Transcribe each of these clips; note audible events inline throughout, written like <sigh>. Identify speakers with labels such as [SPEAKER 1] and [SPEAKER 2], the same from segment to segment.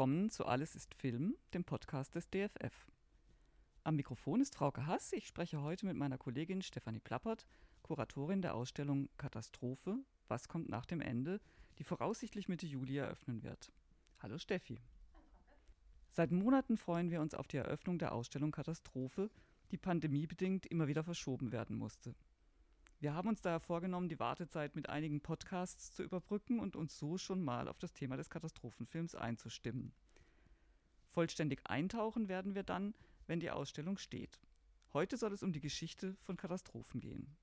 [SPEAKER 1] Willkommen zu Alles ist Film, dem Podcast des DFF. Am Mikrofon ist Frauke Hass. Ich spreche heute mit meiner Kollegin Stefanie Plappert, Kuratorin der Ausstellung Katastrophe, was kommt nach dem Ende, die voraussichtlich Mitte Juli eröffnen wird. Hallo Steffi. Seit Monaten freuen wir uns auf die Eröffnung der Ausstellung Katastrophe, die pandemiebedingt immer wieder verschoben werden musste. Wir haben uns daher vorgenommen, die Wartezeit mit einigen Podcasts zu überbrücken und uns so schon mal auf das Thema des Katastrophenfilms einzustimmen. Vollständig eintauchen werden wir dann, wenn die Ausstellung steht. Heute soll es um die Geschichte von Katastrophen gehen.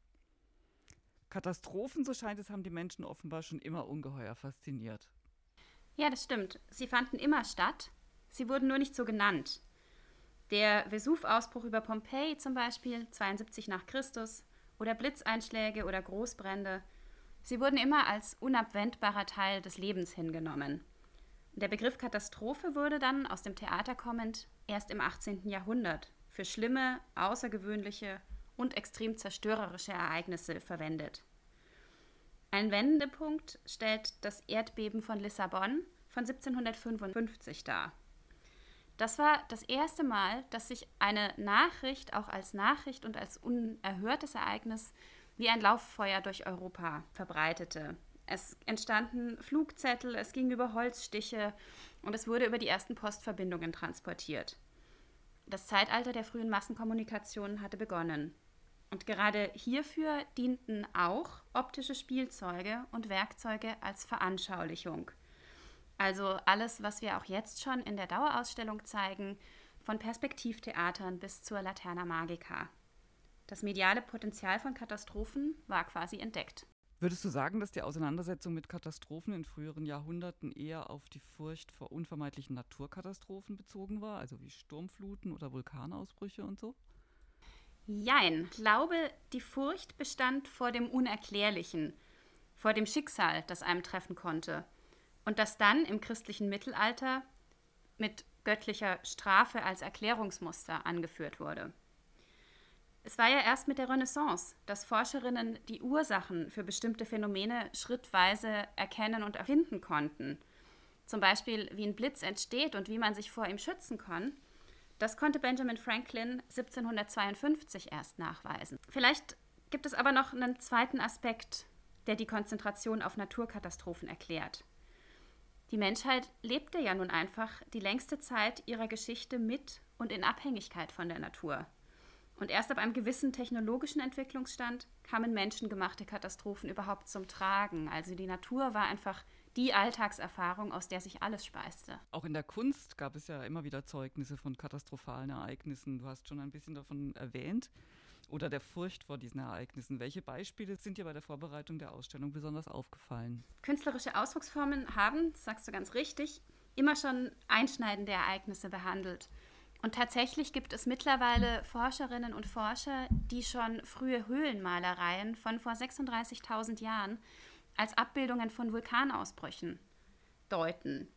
[SPEAKER 1] Katastrophen, so scheint es, haben die Menschen offenbar schon immer ungeheuer fasziniert.
[SPEAKER 2] Ja, das stimmt. Sie fanden immer statt. Sie wurden nur nicht so genannt. Der Vesuv-Ausbruch über Pompeji zum Beispiel, 72 nach Christus, oder Blitzeinschläge oder Großbrände, sie wurden immer als unabwendbarer Teil des Lebens hingenommen. Der Begriff Katastrophe wurde dann aus dem Theater kommend erst im 18. Jahrhundert für schlimme, außergewöhnliche und extrem zerstörerische Ereignisse verwendet. Ein Wendepunkt stellt das Erdbeben von Lissabon von 1755 dar. Das war das erste Mal, dass sich eine Nachricht auch als Nachricht und als unerhörtes Ereignis wie ein Lauffeuer durch Europa verbreitete. Es entstanden Flugzettel, es ging über Holzstiche und es wurde über die ersten Postverbindungen transportiert. Das Zeitalter der frühen Massenkommunikation hatte begonnen. Und gerade hierfür dienten auch optische Spielzeuge und Werkzeuge als Veranschaulichung – also alles, was wir auch jetzt schon in der Dauerausstellung zeigen, von Perspektivtheatern bis zur Laterna Magica. Das mediale Potenzial von Katastrophen war quasi entdeckt.
[SPEAKER 1] Würdest du sagen, dass die Auseinandersetzung mit Katastrophen in früheren Jahrhunderten eher auf die Furcht vor unvermeidlichen Naturkatastrophen bezogen war, also wie Sturmfluten oder Vulkanausbrüche und so?
[SPEAKER 2] Jein. Ich glaube, die Furcht bestand vor dem Unerklärlichen, vor dem Schicksal, das einem treffen konnte und das dann im christlichen Mittelalter mit göttlicher Strafe als Erklärungsmuster angeführt wurde. Es war ja erst mit der Renaissance, dass Forscherinnen die Ursachen für bestimmte Phänomene schrittweise erkennen und erfinden konnten. Zum Beispiel, wie ein Blitz entsteht und wie man sich vor ihm schützen kann. Das konnte Benjamin Franklin 1752 erst nachweisen. Vielleicht gibt es aber noch einen zweiten Aspekt, der die Konzentration auf Naturkatastrophen erklärt. Die Menschheit lebte ja nun einfach die längste Zeit ihrer Geschichte mit und in Abhängigkeit von der Natur. Und erst ab einem gewissen technologischen Entwicklungsstand kamen menschengemachte Katastrophen überhaupt zum Tragen. Also die Natur war einfach die Alltagserfahrung, aus der sich alles speiste.
[SPEAKER 1] Auch in der Kunst gab es ja immer wieder Zeugnisse von katastrophalen Ereignissen. Du hast schon ein bisschen davon erwähnt oder der Furcht vor diesen Ereignissen. Welche Beispiele sind dir bei der Vorbereitung der Ausstellung besonders aufgefallen?
[SPEAKER 2] Künstlerische Ausdrucksformen haben, sagst du ganz richtig, immer schon einschneidende Ereignisse behandelt. Und tatsächlich gibt es mittlerweile Forscherinnen und Forscher, die schon frühe Höhlenmalereien von vor 36.000 Jahren als Abbildungen von Vulkanausbrüchen deuten.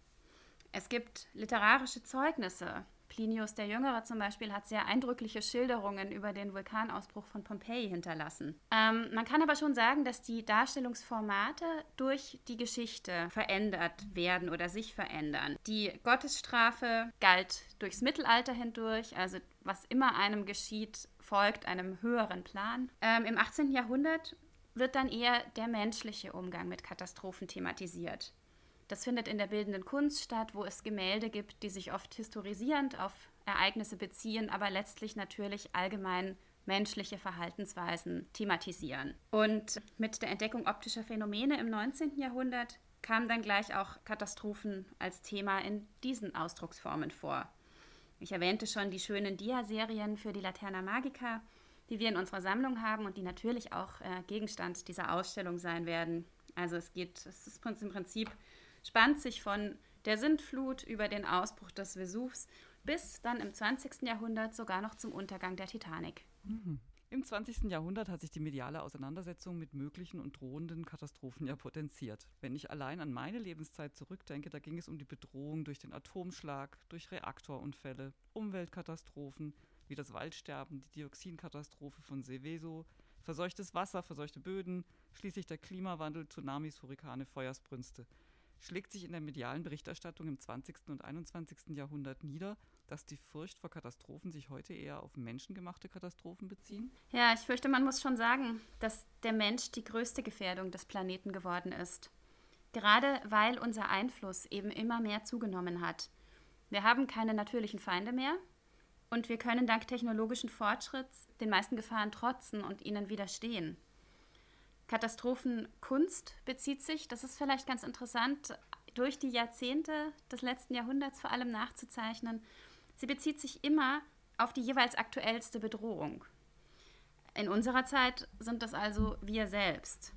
[SPEAKER 2] Es gibt literarische Zeugnisse Plinius der Jüngere zum Beispiel hat sehr eindrückliche Schilderungen über den Vulkanausbruch von Pompeji hinterlassen. Ähm, man kann aber schon sagen, dass die Darstellungsformate durch die Geschichte verändert werden oder sich verändern. Die Gottesstrafe galt durchs Mittelalter hindurch, also was immer einem geschieht, folgt einem höheren Plan. Ähm, Im 18. Jahrhundert wird dann eher der menschliche Umgang mit Katastrophen thematisiert. Das findet in der bildenden Kunst statt, wo es Gemälde gibt, die sich oft historisierend auf Ereignisse beziehen, aber letztlich natürlich allgemein menschliche Verhaltensweisen thematisieren. Und mit der Entdeckung optischer Phänomene im 19. Jahrhundert kamen dann gleich auch Katastrophen als Thema in diesen Ausdrucksformen vor. Ich erwähnte schon die schönen Dia-Serien für die Laterna Magica, die wir in unserer Sammlung haben und die natürlich auch äh, Gegenstand dieser Ausstellung sein werden. Also es geht, es ist im Prinzip spannt sich von der Sintflut über den Ausbruch des Vesuvs bis dann im 20. Jahrhundert sogar noch zum Untergang der Titanic.
[SPEAKER 1] Mhm. Im 20. Jahrhundert hat sich die mediale Auseinandersetzung mit möglichen und drohenden Katastrophen ja potenziert. Wenn ich allein an meine Lebenszeit zurückdenke, da ging es um die Bedrohung durch den Atomschlag, durch Reaktorunfälle, Umweltkatastrophen wie das Waldsterben, die Dioxinkatastrophe von Seveso, verseuchtes Wasser, verseuchte Böden, schließlich der Klimawandel, Tsunamis, Hurrikane, Feuersbrünste. Schlägt sich in der medialen Berichterstattung im 20. und 21. Jahrhundert nieder, dass die Furcht vor Katastrophen sich heute eher auf menschengemachte Katastrophen beziehen?
[SPEAKER 2] Ja, ich fürchte, man muss schon sagen, dass der Mensch die größte Gefährdung des Planeten geworden ist. Gerade weil unser Einfluss eben immer mehr zugenommen hat. Wir haben keine natürlichen Feinde mehr und wir können dank technologischen Fortschritts den meisten Gefahren trotzen und ihnen widerstehen. Katastrophenkunst bezieht sich, das ist vielleicht ganz interessant, durch die Jahrzehnte des letzten Jahrhunderts vor allem nachzuzeichnen. Sie bezieht sich immer auf die jeweils aktuellste Bedrohung. In unserer Zeit sind das also wir selbst.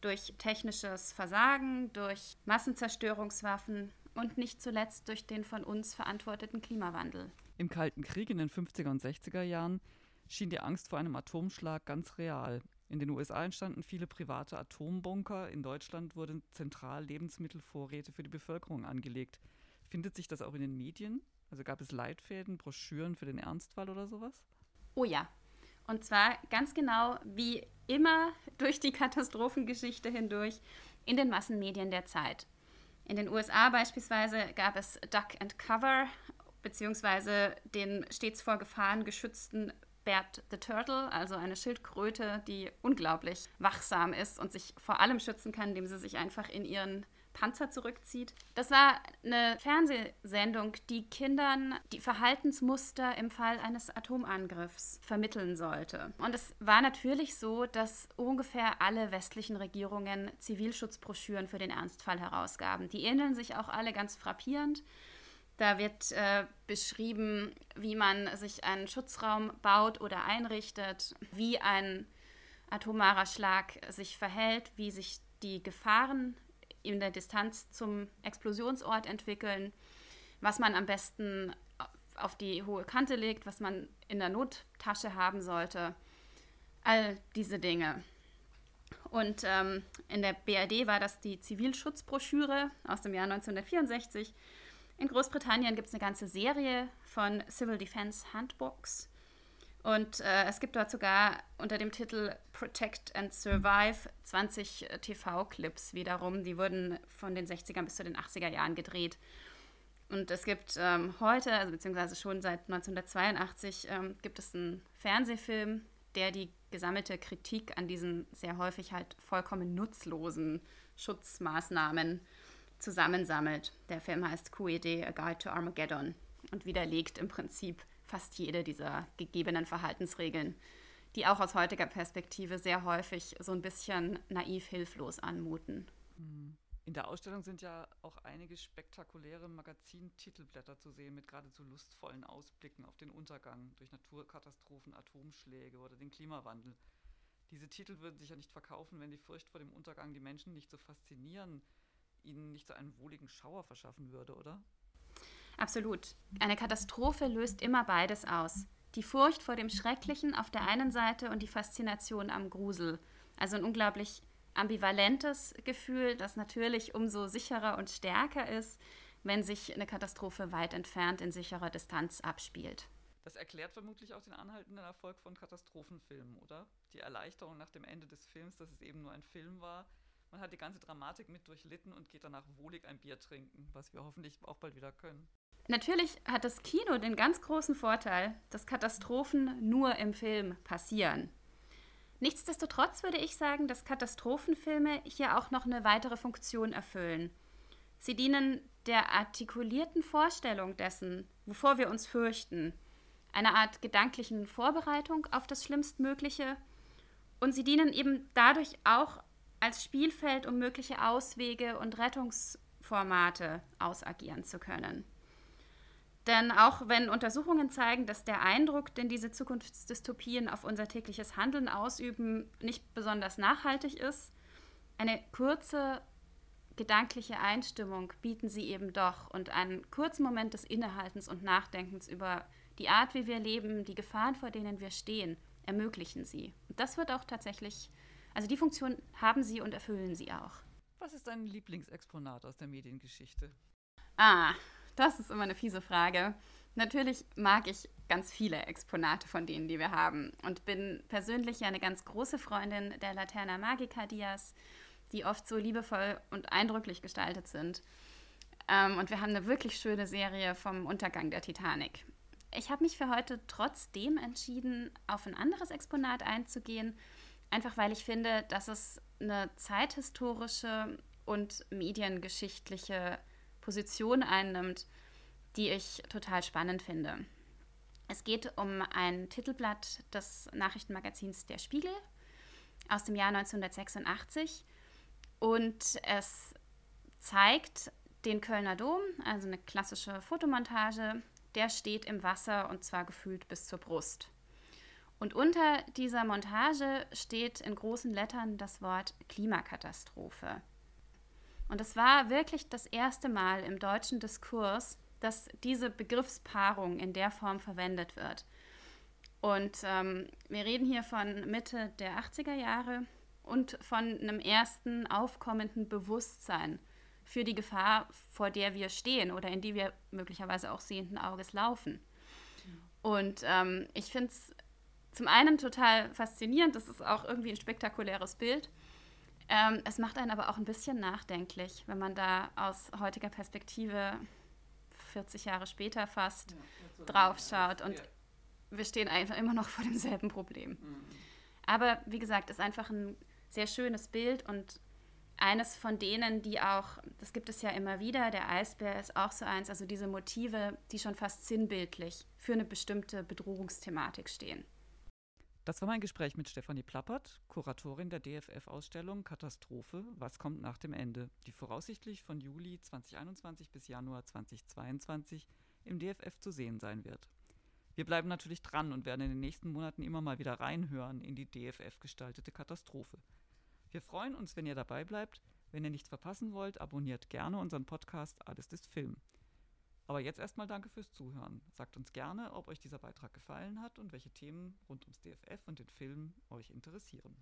[SPEAKER 2] Durch technisches Versagen, durch Massenzerstörungswaffen und nicht zuletzt durch den von uns verantworteten Klimawandel.
[SPEAKER 1] Im Kalten Krieg in den 50er und 60er Jahren schien die Angst vor einem Atomschlag ganz real. In den USA entstanden viele private Atombunker. In Deutschland wurden zentral Lebensmittelvorräte für die Bevölkerung angelegt. Findet sich das auch in den Medien? Also gab es Leitfäden, Broschüren für den Ernstfall oder sowas?
[SPEAKER 2] Oh ja. Und zwar ganz genau wie immer <laughs> durch die Katastrophengeschichte hindurch in den Massenmedien der Zeit. In den USA beispielsweise gab es Duck and Cover, beziehungsweise den stets vor Gefahren geschützten Bert the Turtle, also eine Schildkröte, die unglaublich wachsam ist und sich vor allem schützen kann, indem sie sich einfach in ihren Panzer zurückzieht. Das war eine Fernsehsendung, die Kindern die Verhaltensmuster im Fall eines Atomangriffs vermitteln sollte. Und es war natürlich so, dass ungefähr alle westlichen Regierungen Zivilschutzbroschüren für den Ernstfall herausgaben. Die ähneln sich auch alle ganz frappierend. Da wird äh, beschrieben, wie man sich einen Schutzraum baut oder einrichtet, wie ein atomarer Schlag sich verhält, wie sich die Gefahren in der Distanz zum Explosionsort entwickeln, was man am besten auf die hohe Kante legt, was man in der Nottasche haben sollte. All diese Dinge. Und ähm, in der BRD war das die Zivilschutzbroschüre aus dem Jahr 1964. In Großbritannien gibt es eine ganze Serie von Civil Defense Handbooks. Und äh, es gibt dort sogar unter dem Titel Protect and Survive 20 äh, TV-Clips wiederum. Die wurden von den 60er bis zu den 80er Jahren gedreht. Und es gibt ähm, heute, also beziehungsweise schon seit 1982, ähm, gibt es einen Fernsehfilm, der die gesammelte Kritik an diesen sehr häufig halt vollkommen nutzlosen Schutzmaßnahmen zusammensammelt. Der Film heißt QED, A Guide to Armageddon und widerlegt im Prinzip fast jede dieser gegebenen Verhaltensregeln, die auch aus heutiger Perspektive sehr häufig so ein bisschen naiv hilflos anmuten.
[SPEAKER 1] Hm. In der Ausstellung sind ja auch einige spektakuläre Magazintitelblätter zu sehen mit geradezu lustvollen Ausblicken auf den Untergang durch Naturkatastrophen, Atomschläge oder den Klimawandel. Diese Titel würden sich ja nicht verkaufen, wenn die Furcht vor dem Untergang die Menschen nicht so faszinieren, ihnen nicht so einen wohligen Schauer verschaffen würde, oder?
[SPEAKER 2] Absolut. Eine Katastrophe löst immer beides aus. Die Furcht vor dem Schrecklichen auf der einen Seite und die Faszination am Grusel. Also ein unglaublich ambivalentes Gefühl, das natürlich umso sicherer und stärker ist, wenn sich eine Katastrophe weit entfernt in sicherer Distanz abspielt.
[SPEAKER 1] Das erklärt vermutlich auch den anhaltenden Erfolg von Katastrophenfilmen, oder? Die Erleichterung nach dem Ende des Films, dass es eben nur ein Film war. Man hat die ganze Dramatik mit durchlitten und geht danach wohlig ein Bier trinken, was wir hoffentlich auch bald wieder können.
[SPEAKER 2] Natürlich hat das Kino den ganz großen Vorteil, dass Katastrophen nur im Film passieren. Nichtsdestotrotz würde ich sagen, dass Katastrophenfilme hier auch noch eine weitere Funktion erfüllen. Sie dienen der artikulierten Vorstellung dessen, wovor wir uns fürchten, einer Art gedanklichen Vorbereitung auf das Schlimmstmögliche und sie dienen eben dadurch auch als Spielfeld, um mögliche Auswege und Rettungsformate ausagieren zu können. Denn auch wenn Untersuchungen zeigen, dass der Eindruck, den diese Zukunftsdystopien auf unser tägliches Handeln ausüben, nicht besonders nachhaltig ist, eine kurze gedankliche Einstimmung bieten sie eben doch und einen kurzen Moment des Innehaltens und Nachdenkens über die Art, wie wir leben, die Gefahren, vor denen wir stehen, ermöglichen sie. Und das wird auch tatsächlich, also die Funktion haben sie und erfüllen sie auch.
[SPEAKER 1] Was ist dein Lieblingsexponat aus der Mediengeschichte?
[SPEAKER 2] Ah, das ist immer eine fiese Frage. Natürlich mag ich ganz viele Exponate von denen, die wir haben und bin persönlich eine ganz große Freundin der Laterna Magica Dias, die oft so liebevoll und eindrücklich gestaltet sind. Ähm, und wir haben eine wirklich schöne Serie vom Untergang der Titanic. Ich habe mich für heute trotzdem entschieden, auf ein anderes Exponat einzugehen, einfach weil ich finde, dass es eine zeithistorische und mediengeschichtliche Position einnimmt, die ich total spannend finde. Es geht um ein Titelblatt des Nachrichtenmagazins Der Spiegel aus dem Jahr 1986 und es zeigt den Kölner Dom, also eine klassische Fotomontage, der steht im Wasser und zwar gefühlt bis zur Brust. Und unter dieser Montage steht in großen Lettern das Wort Klimakatastrophe. Und es war wirklich das erste Mal im deutschen Diskurs, dass diese Begriffspaarung in der Form verwendet wird. Und ähm, wir reden hier von Mitte der 80er Jahre und von einem ersten aufkommenden Bewusstsein für die Gefahr, vor der wir stehen oder in die wir möglicherweise auch sehenden Auges laufen. Und ähm, ich finde es zum einen total faszinierend, das ist auch irgendwie ein spektakuläres Bild. Ähm, es macht einen aber auch ein bisschen nachdenklich, wenn man da aus heutiger Perspektive 40 Jahre später fast ja, drauf schaut. Und ja. wir stehen einfach immer noch vor demselben Problem. Mhm. Aber wie gesagt, ist einfach ein sehr schönes Bild und eines von denen, die auch, das gibt es ja immer wieder, der Eisbär ist auch so eins, also diese Motive, die schon fast sinnbildlich für eine bestimmte Bedrohungsthematik stehen.
[SPEAKER 1] Das war mein Gespräch mit Stefanie Plappert, Kuratorin der DFF-Ausstellung Katastrophe, was kommt nach dem Ende, die voraussichtlich von Juli 2021 bis Januar 2022 im DFF zu sehen sein wird. Wir bleiben natürlich dran und werden in den nächsten Monaten immer mal wieder reinhören in die DFF gestaltete Katastrophe. Wir freuen uns, wenn ihr dabei bleibt. Wenn ihr nichts verpassen wollt, abonniert gerne unseren Podcast Alles ist Film. Aber jetzt erstmal danke fürs Zuhören. Sagt uns gerne, ob euch dieser Beitrag gefallen hat und welche Themen rund ums DFF und den Film euch interessieren.